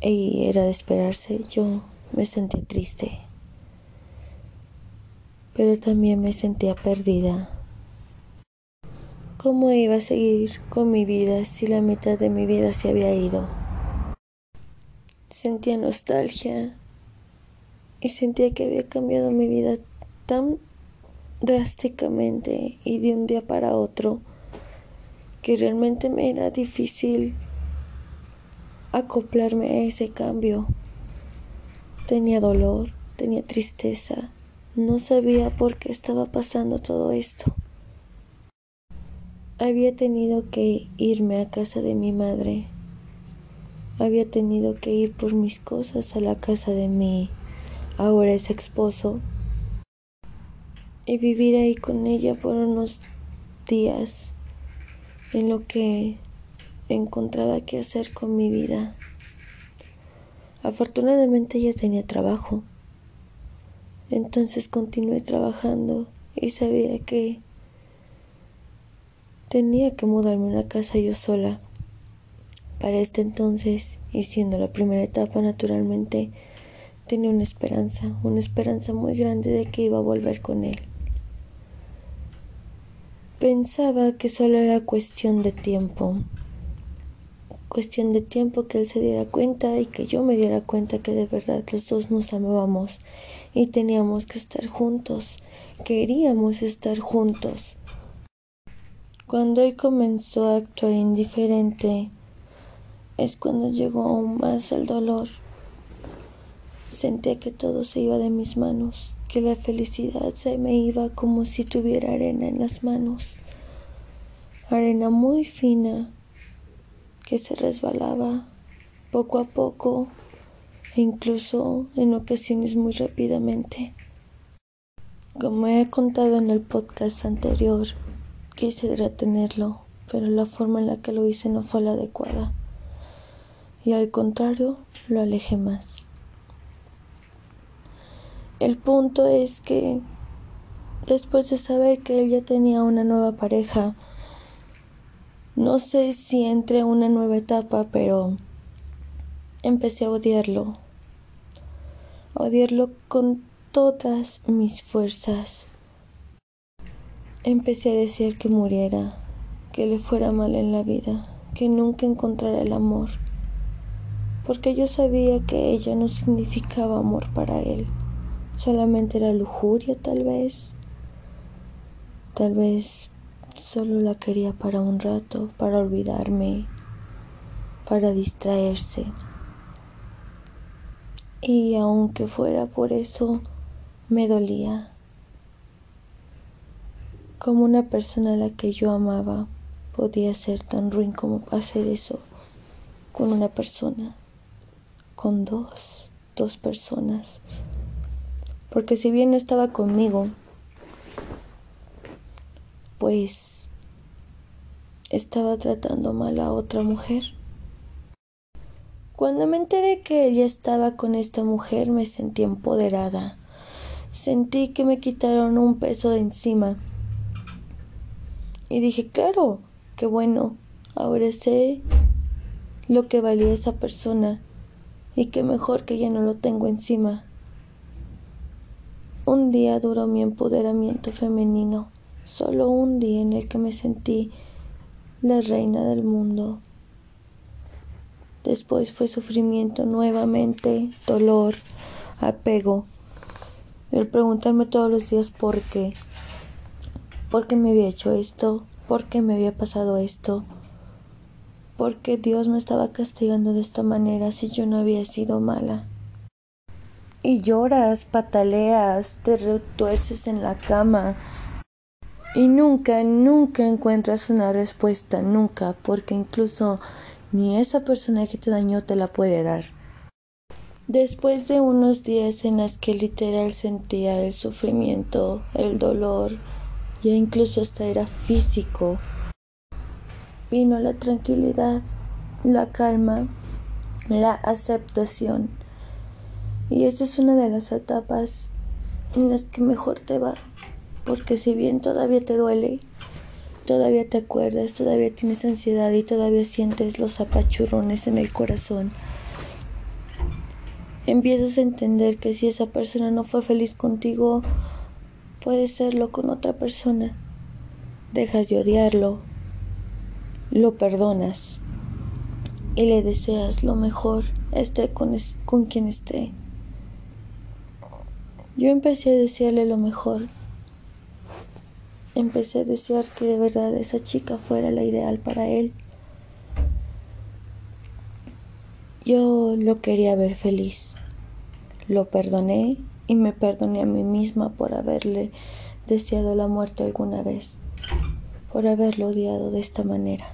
y era de esperarse, yo me sentí triste pero también me sentía perdida. ¿Cómo iba a seguir con mi vida si la mitad de mi vida se había ido? Sentía nostalgia y sentía que había cambiado mi vida tan drásticamente y de un día para otro que realmente me era difícil acoplarme a ese cambio. Tenía dolor, tenía tristeza, no sabía por qué estaba pasando todo esto. Había tenido que irme a casa de mi madre. Había tenido que ir por mis cosas a la casa de mi ahora ex esposo y vivir ahí con ella por unos días en lo que encontraba que hacer con mi vida. Afortunadamente ella tenía trabajo. Entonces continué trabajando y sabía que tenía que mudarme a una casa yo sola. Para este entonces, y siendo la primera etapa naturalmente, tenía una esperanza, una esperanza muy grande de que iba a volver con él. Pensaba que solo era cuestión de tiempo, cuestión de tiempo que él se diera cuenta y que yo me diera cuenta que de verdad los dos nos amábamos y teníamos que estar juntos, queríamos estar juntos. Cuando él comenzó a actuar indiferente, es cuando llegó aún más el dolor. Sentía que todo se iba de mis manos, que la felicidad se me iba como si tuviera arena en las manos, arena muy fina que se resbalaba poco a poco incluso en ocasiones muy rápidamente. Como he contado en el podcast anterior, quise retenerlo, pero la forma en la que lo hice no fue la adecuada. Y al contrario, lo alejé más. El punto es que después de saber que él ya tenía una nueva pareja, no sé si entre una nueva etapa, pero empecé a odiarlo. Odiarlo con todas mis fuerzas. Empecé a decir que muriera, que le fuera mal en la vida, que nunca encontrara el amor, porque yo sabía que ella no significaba amor para él, solamente era lujuria tal vez, tal vez solo la quería para un rato, para olvidarme, para distraerse. Y aunque fuera por eso, me dolía. Como una persona a la que yo amaba podía ser tan ruin como hacer eso con una persona, con dos, dos personas. Porque si bien no estaba conmigo, pues estaba tratando mal a otra mujer. Cuando me enteré que ella estaba con esta mujer me sentí empoderada Sentí que me quitaron un peso de encima. Y dije, claro, qué bueno, ahora sé lo que valía esa persona y qué mejor que ya no lo tengo encima. Un día duró mi empoderamiento femenino, solo un día en el que me sentí la reina del mundo. Después fue sufrimiento nuevamente, dolor, apego el preguntarme todos los días por qué, por qué me había hecho esto, por qué me había pasado esto, por qué Dios me estaba castigando de esta manera si yo no había sido mala. Y lloras, pataleas, te retuerces en la cama. Y nunca, nunca encuentras una respuesta, nunca, porque incluso ni esa persona que te dañó te la puede dar. Después de unos días en las que literal sentía el sufrimiento, el dolor, ya incluso hasta era físico, vino la tranquilidad, la calma, la aceptación. Y esta es una de las etapas en las que mejor te va, porque si bien todavía te duele, todavía te acuerdas, todavía tienes ansiedad y todavía sientes los apachurrones en el corazón, empiezas a entender que si esa persona no fue feliz contigo, puede serlo con otra persona. Dejas de odiarlo, lo perdonas y le deseas lo mejor, esté con, con quien esté. Yo empecé a desearle lo mejor. Empecé a desear que de verdad esa chica fuera la ideal para él. Yo lo quería ver feliz. Lo perdoné y me perdoné a mí misma por haberle deseado la muerte alguna vez, por haberlo odiado de esta manera.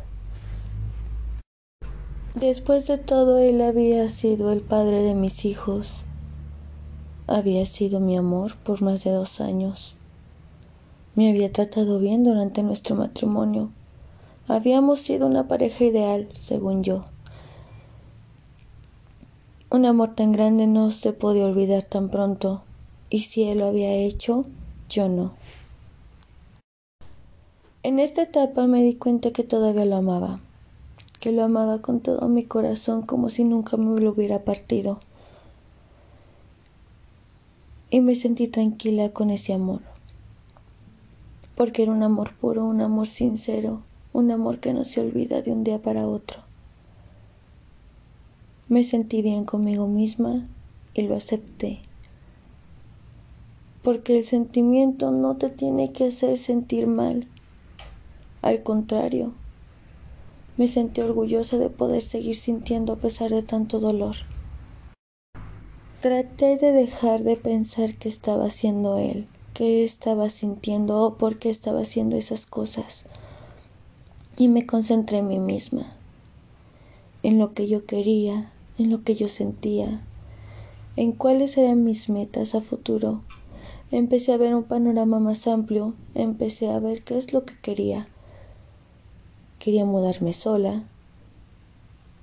Después de todo, él había sido el padre de mis hijos, había sido mi amor por más de dos años, me había tratado bien durante nuestro matrimonio, habíamos sido una pareja ideal, según yo. Un amor tan grande no se podía olvidar tan pronto, y si él lo había hecho, yo no. En esta etapa me di cuenta que todavía lo amaba, que lo amaba con todo mi corazón como si nunca me lo hubiera partido. Y me sentí tranquila con ese amor, porque era un amor puro, un amor sincero, un amor que no se olvida de un día para otro. Me sentí bien conmigo misma y lo acepté. Porque el sentimiento no te tiene que hacer sentir mal. Al contrario, me sentí orgullosa de poder seguir sintiendo a pesar de tanto dolor. Traté de dejar de pensar que estaba haciendo él, qué estaba sintiendo o por qué estaba haciendo esas cosas. Y me concentré en mí misma, en lo que yo quería, en lo que yo sentía, en cuáles eran mis metas a futuro. Empecé a ver un panorama más amplio, empecé a ver qué es lo que quería. Quería mudarme sola,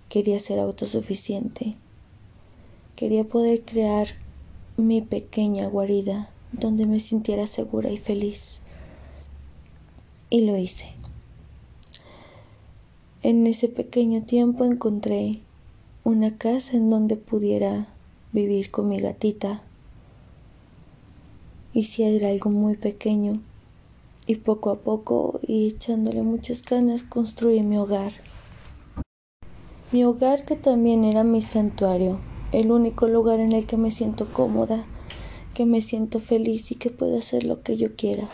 quería ser autosuficiente. Quería poder crear mi pequeña guarida donde me sintiera segura y feliz. Y lo hice. En ese pequeño tiempo encontré una casa en donde pudiera vivir con mi gatita. Y si era algo muy pequeño, y poco a poco y echándole muchas ganas construí mi hogar. Mi hogar que también era mi santuario, el único lugar en el que me siento cómoda, que me siento feliz y que puedo hacer lo que yo quiera.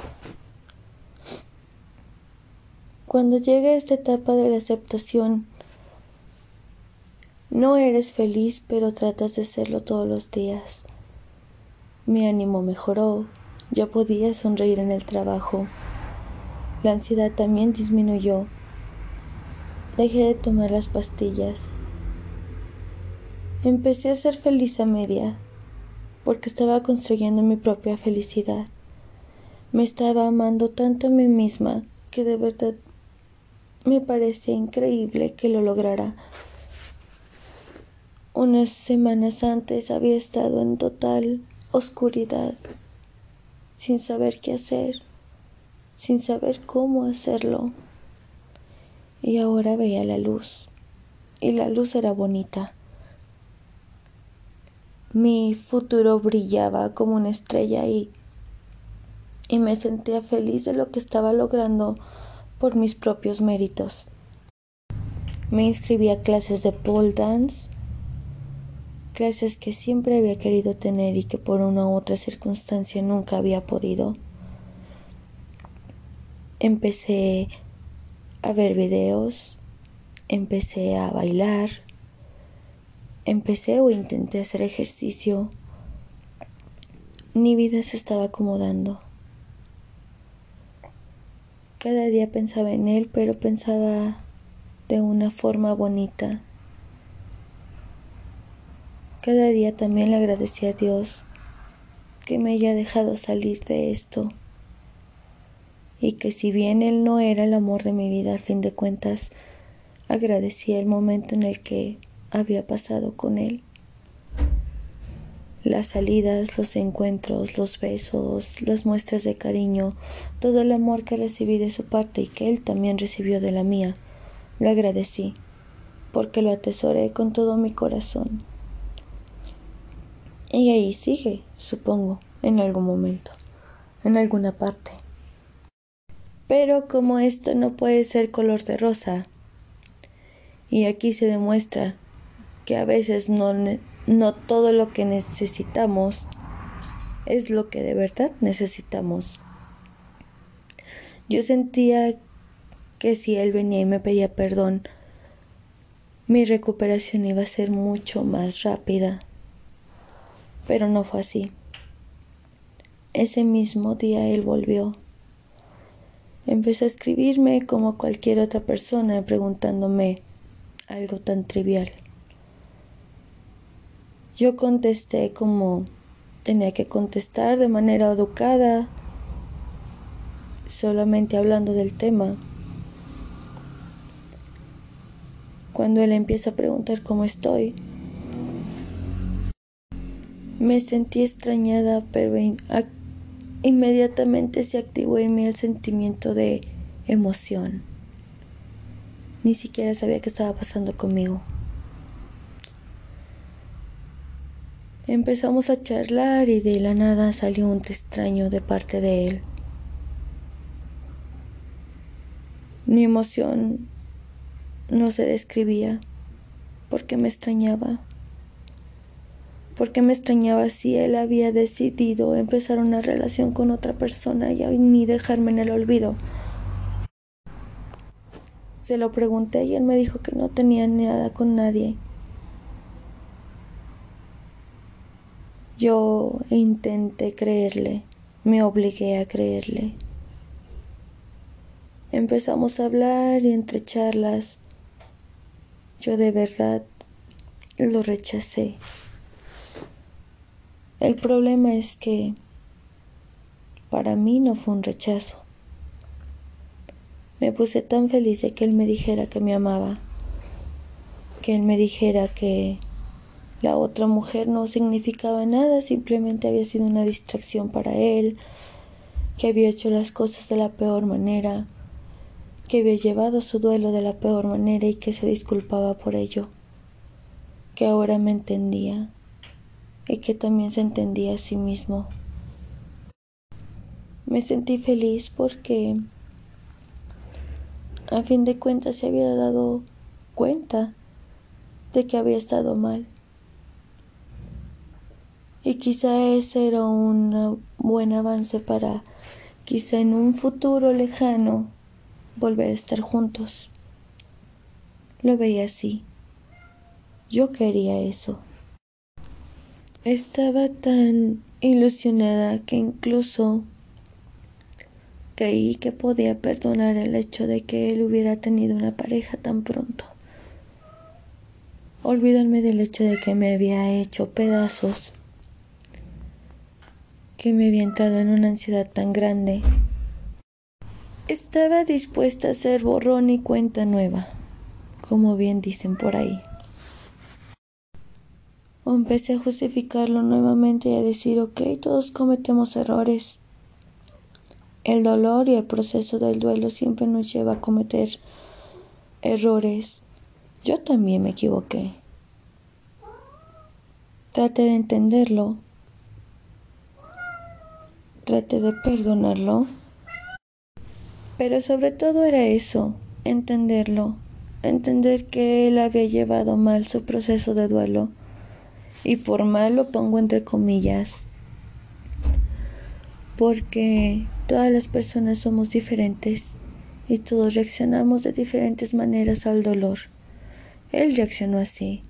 Cuando llegue esta etapa de la aceptación, no eres feliz, pero tratas de serlo todos los días. Mi ánimo mejoró, ya podía sonreír en el trabajo. La ansiedad también disminuyó. Dejé de tomar las pastillas Empecé a ser feliz a media, porque estaba construyendo mi propia felicidad. Me estaba amando tanto a mí misma que de verdad me parecía increíble que lo lograra. Unas semanas antes había estado en total oscuridad, sin saber qué hacer, sin saber cómo hacerlo. Y ahora veía la luz, y la luz era bonita. Mi futuro brillaba como una estrella y, y me sentía feliz de lo que estaba logrando por mis propios méritos. Me inscribí a clases de pole dance, clases que siempre había querido tener y que por una u otra circunstancia nunca había podido. Empecé a ver videos, empecé a bailar, Empecé o intenté hacer ejercicio. Mi vida se estaba acomodando. Cada día pensaba en él, pero pensaba de una forma bonita. Cada día también le agradecí a Dios que me haya dejado salir de esto y que si bien él no era el amor de mi vida, al fin de cuentas, agradecía el momento en el que había pasado con él. Las salidas, los encuentros, los besos, las muestras de cariño, todo el amor que recibí de su parte y que él también recibió de la mía, lo agradecí, porque lo atesoré con todo mi corazón. Y ahí sigue, supongo, en algún momento, en alguna parte. Pero como esto no puede ser color de rosa, y aquí se demuestra que a veces no, no todo lo que necesitamos es lo que de verdad necesitamos. Yo sentía que si él venía y me pedía perdón, mi recuperación iba a ser mucho más rápida. Pero no fue así. Ese mismo día él volvió. Empezó a escribirme como cualquier otra persona preguntándome algo tan trivial. Yo contesté como tenía que contestar de manera educada, solamente hablando del tema. Cuando él empieza a preguntar cómo estoy, me sentí extrañada, pero inmediatamente se activó en mí el sentimiento de emoción. Ni siquiera sabía qué estaba pasando conmigo. Empezamos a charlar y de la nada salió un extraño de parte de él. Mi emoción no se describía porque me extrañaba. Porque me extrañaba si él había decidido empezar una relación con otra persona y ni dejarme en el olvido. Se lo pregunté y él me dijo que no tenía nada con nadie Yo intenté creerle, me obligué a creerle. Empezamos a hablar y entre charlas yo de verdad lo rechacé. El problema es que para mí no fue un rechazo. Me puse tan feliz de que él me dijera que me amaba, que él me dijera que la otra mujer no significaba nada, simplemente había sido una distracción para él, que había hecho las cosas de la peor manera, que había llevado su duelo de la peor manera y que se disculpaba por ello, que ahora me entendía y que también se entendía a sí mismo. Me sentí feliz porque a fin de cuentas se había dado cuenta de que había estado mal. Y quizá ese era un buen avance para quizá en un futuro lejano volver a estar juntos. Lo veía así. Yo quería eso. Estaba tan ilusionada que incluso creí que podía perdonar el hecho de que él hubiera tenido una pareja tan pronto. Olvidarme del hecho de que me había hecho pedazos, que me había entrado en una ansiedad tan grande estaba dispuesta a hacer borrón y cuenta nueva, como bien dicen por ahí. Empecé a justificarlo nuevamente y a decir, ok, todos cometemos errores. El dolor y el proceso del duelo siempre nos lleva a cometer errores. Yo también me equivoqué. Trate de entenderlo. Trate de perdonarlo. Pero sobre todo era eso, entenderlo, entender que él había llevado mal su proceso de duelo. Y por mal lo pongo entre comillas, porque todas las personas somos diferentes y todos reaccionamos de diferentes maneras al dolor. Él reaccionó así.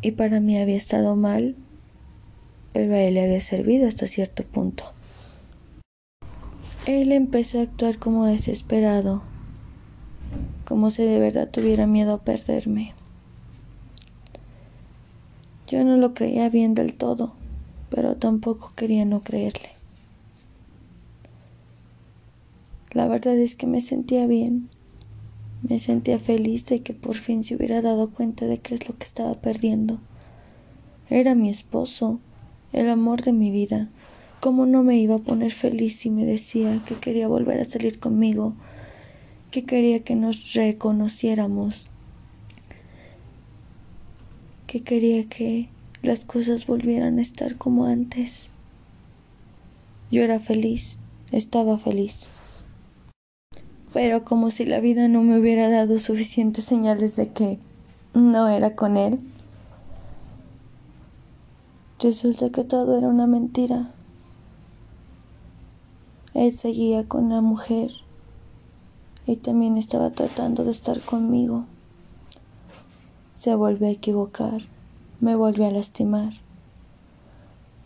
Y para mí había estado mal, pero a él le había servido hasta cierto punto. Él empezó a actuar como desesperado, como si de verdad tuviera miedo a perderme. Yo no lo creía bien del todo, pero tampoco quería no creerle. La verdad es que me sentía bien, me sentía feliz de que por fin se hubiera dado cuenta de qué es lo que estaba perdiendo. Era mi esposo, el amor de mi vida, ¿Cómo no me iba a poner feliz si me decía que quería volver a salir conmigo, que quería que nos reconociéramos, que quería que las cosas volvieran a estar como antes? Yo era feliz, estaba feliz. Pero como si la vida no me hubiera dado suficientes señales de que no era con él, resulta que todo era una mentira. Él seguía con la mujer y también estaba tratando de estar conmigo. Se volvió a equivocar, me volvió a lastimar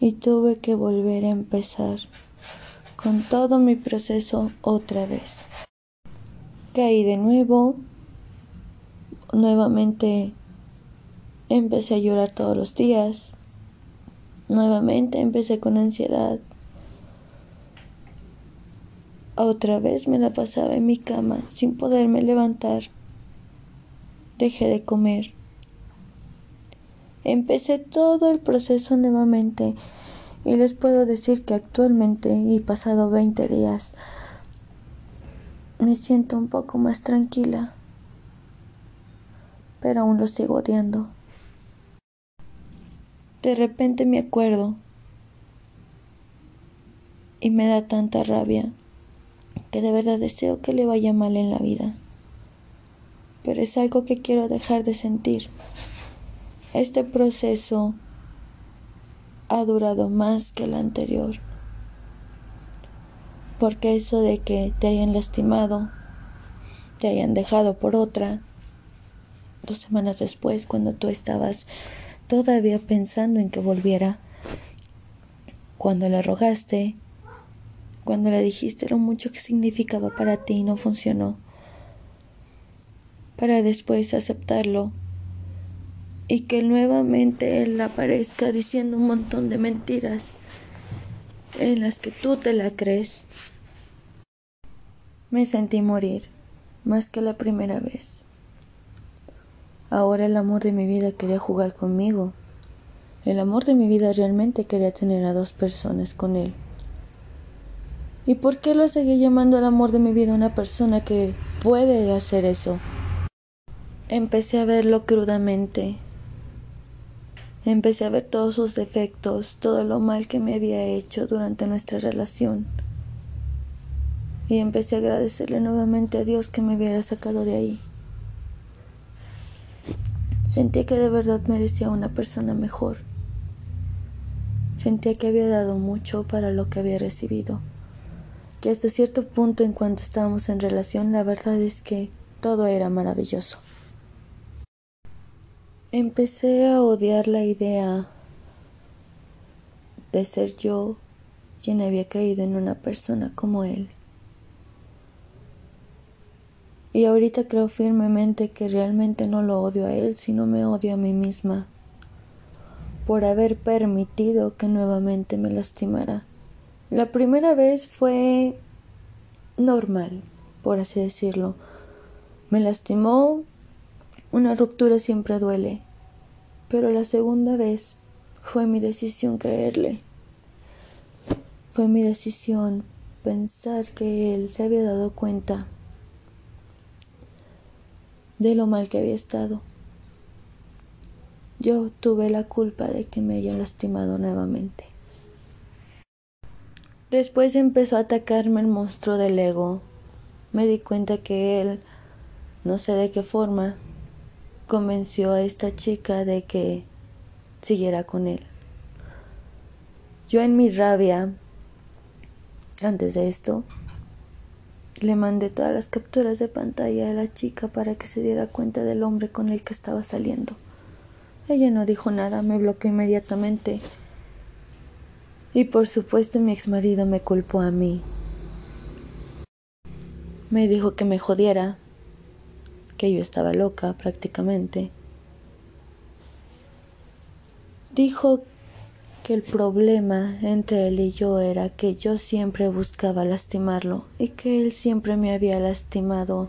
y tuve que volver a empezar con todo mi proceso otra vez. Caí de nuevo, nuevamente empecé a llorar todos los días, nuevamente empecé con ansiedad, otra vez me la pasaba en mi cama sin poderme levantar. Dejé de comer. Empecé todo el proceso nuevamente y les puedo decir que actualmente y pasado 20 días me siento un poco más tranquila, pero aún lo sigo odiando. De repente me acuerdo y me da tanta rabia que de verdad deseo que le vaya mal en la vida. Pero es algo que quiero dejar de sentir. Este proceso ha durado más que el anterior. Porque eso de que te hayan lastimado, te hayan dejado por otra, dos semanas después, cuando tú estabas todavía pensando en que volviera. Cuando le rogaste, cuando le dijiste lo mucho que significaba para ti y no funcionó, para después aceptarlo y que nuevamente él aparezca diciendo un montón de mentiras en las que tú te la crees. Me sentí morir, más que la primera vez. Ahora el amor de mi vida quería jugar conmigo. El amor de mi vida realmente quería tener a dos personas con él. ¿Y por qué lo seguí llamando el amor de mi vida a una persona que puede hacer eso? Empecé a verlo crudamente. Empecé a ver todos sus defectos, todo lo mal que me había hecho durante nuestra relación. Y empecé a agradecerle nuevamente a Dios que me hubiera sacado de ahí. Sentía que de verdad merecía una persona mejor. Sentía que había dado mucho para lo que había recibido. Que hasta cierto punto en cuanto estábamos en relación, la verdad es que todo era maravilloso. Empecé a odiar la idea de ser yo quien había creído en una persona como él. Y ahorita creo firmemente que realmente no lo odio a él, sino me odio a mí misma por haber permitido que nuevamente me lastimara. La primera vez fue normal, por así decirlo. Me lastimó, una ruptura siempre duele, pero la segunda vez fue mi decisión creerle. Fue mi decisión pensar que él se había dado cuenta de lo mal que había estado. Yo tuve la culpa de que me haya lastimado nuevamente. Después empezó a atacarme el monstruo del ego. Me di cuenta que él, no sé de qué forma, convenció a esta chica de que siguiera con él. Yo en mi rabia, antes de esto, le mandé todas las capturas de pantalla a la chica para que se diera cuenta del hombre con el que estaba saliendo. Ella no dijo nada, me bloqueó inmediatamente. Y por supuesto mi ex marido me culpó a mí. Me dijo que me jodiera, que yo estaba loca prácticamente. Dijo que el problema entre él y yo era que yo siempre buscaba lastimarlo y que él siempre me había lastimado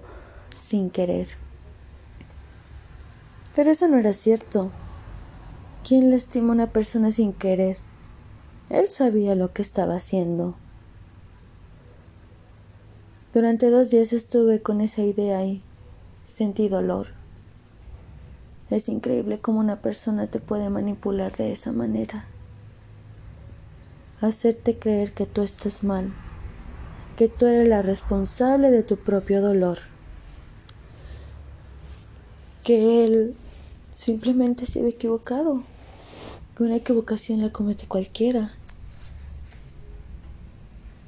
sin querer. Pero eso no era cierto. ¿Quién lastima a una persona sin querer? Él sabía lo que estaba haciendo. Durante dos días estuve con esa idea y sentí dolor. Es increíble cómo una persona te puede manipular de esa manera. Hacerte creer que tú estás mal, que tú eres la responsable de tu propio dolor, que él simplemente se había equivocado, que una equivocación la comete cualquiera.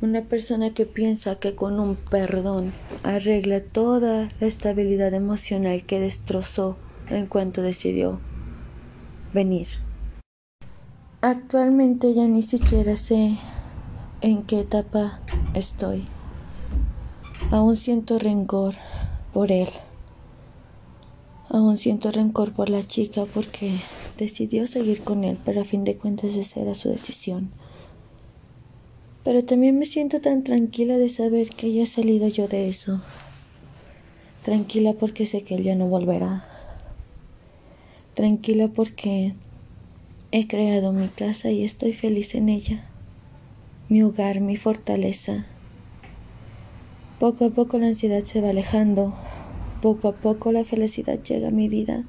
Una persona que piensa que con un perdón arregla toda la estabilidad emocional que destrozó en cuanto decidió venir. Actualmente ya ni siquiera sé en qué etapa estoy. Aún siento rencor por él. Aún siento rencor por la chica porque decidió seguir con él, pero a fin de cuentas esa era su decisión. Pero también me siento tan tranquila de saber que ya he salido yo de eso. Tranquila porque sé que él ya no volverá. Tranquila porque he creado mi casa y estoy feliz en ella. Mi hogar, mi fortaleza. Poco a poco la ansiedad se va alejando. Poco a poco la felicidad llega a mi vida.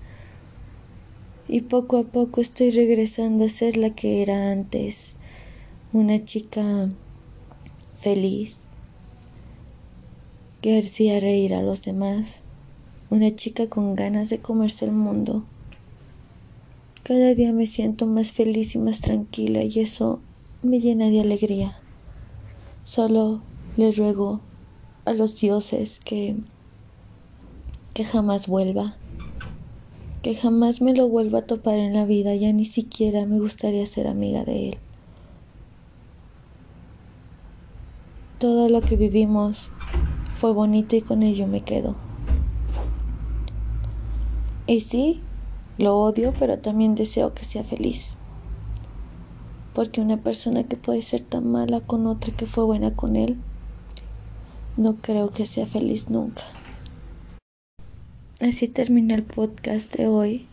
Y poco a poco estoy regresando a ser la que era antes una chica feliz que hacía reír a los demás, una chica con ganas de comerse el mundo. Cada día me siento más feliz y más tranquila y eso me llena de alegría. Solo le ruego a los dioses que que jamás vuelva, que jamás me lo vuelva a topar en la vida, ya ni siquiera me gustaría ser amiga de él. Todo lo que vivimos fue bonito y con ello me quedo. Y sí, lo odio, pero también deseo que sea feliz. Porque una persona que puede ser tan mala con otra que fue buena con él, no creo que sea feliz nunca. Así termina el podcast de hoy.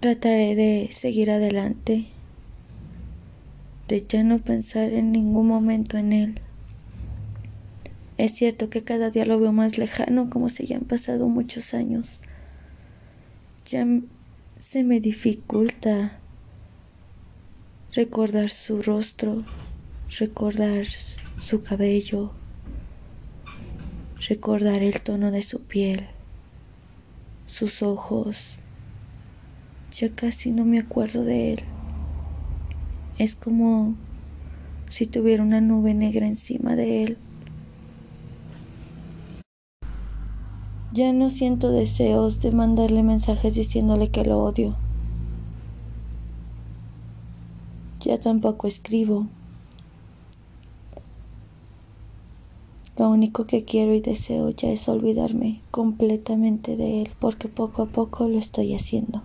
Trataré de seguir adelante, de ya no pensar en ningún momento en él. Es cierto que cada día lo veo más lejano, como si ya han pasado muchos años. Ya se me dificulta recordar su rostro, recordar su cabello, recordar el tono de su piel, sus ojos. Ya casi no me acuerdo de él. Es como si tuviera una nube negra encima de él. Ya no siento deseos de mandarle mensajes diciéndole que lo odio. Ya tampoco escribo. Lo único que quiero y deseo ya es olvidarme completamente de él porque poco a poco lo estoy haciendo.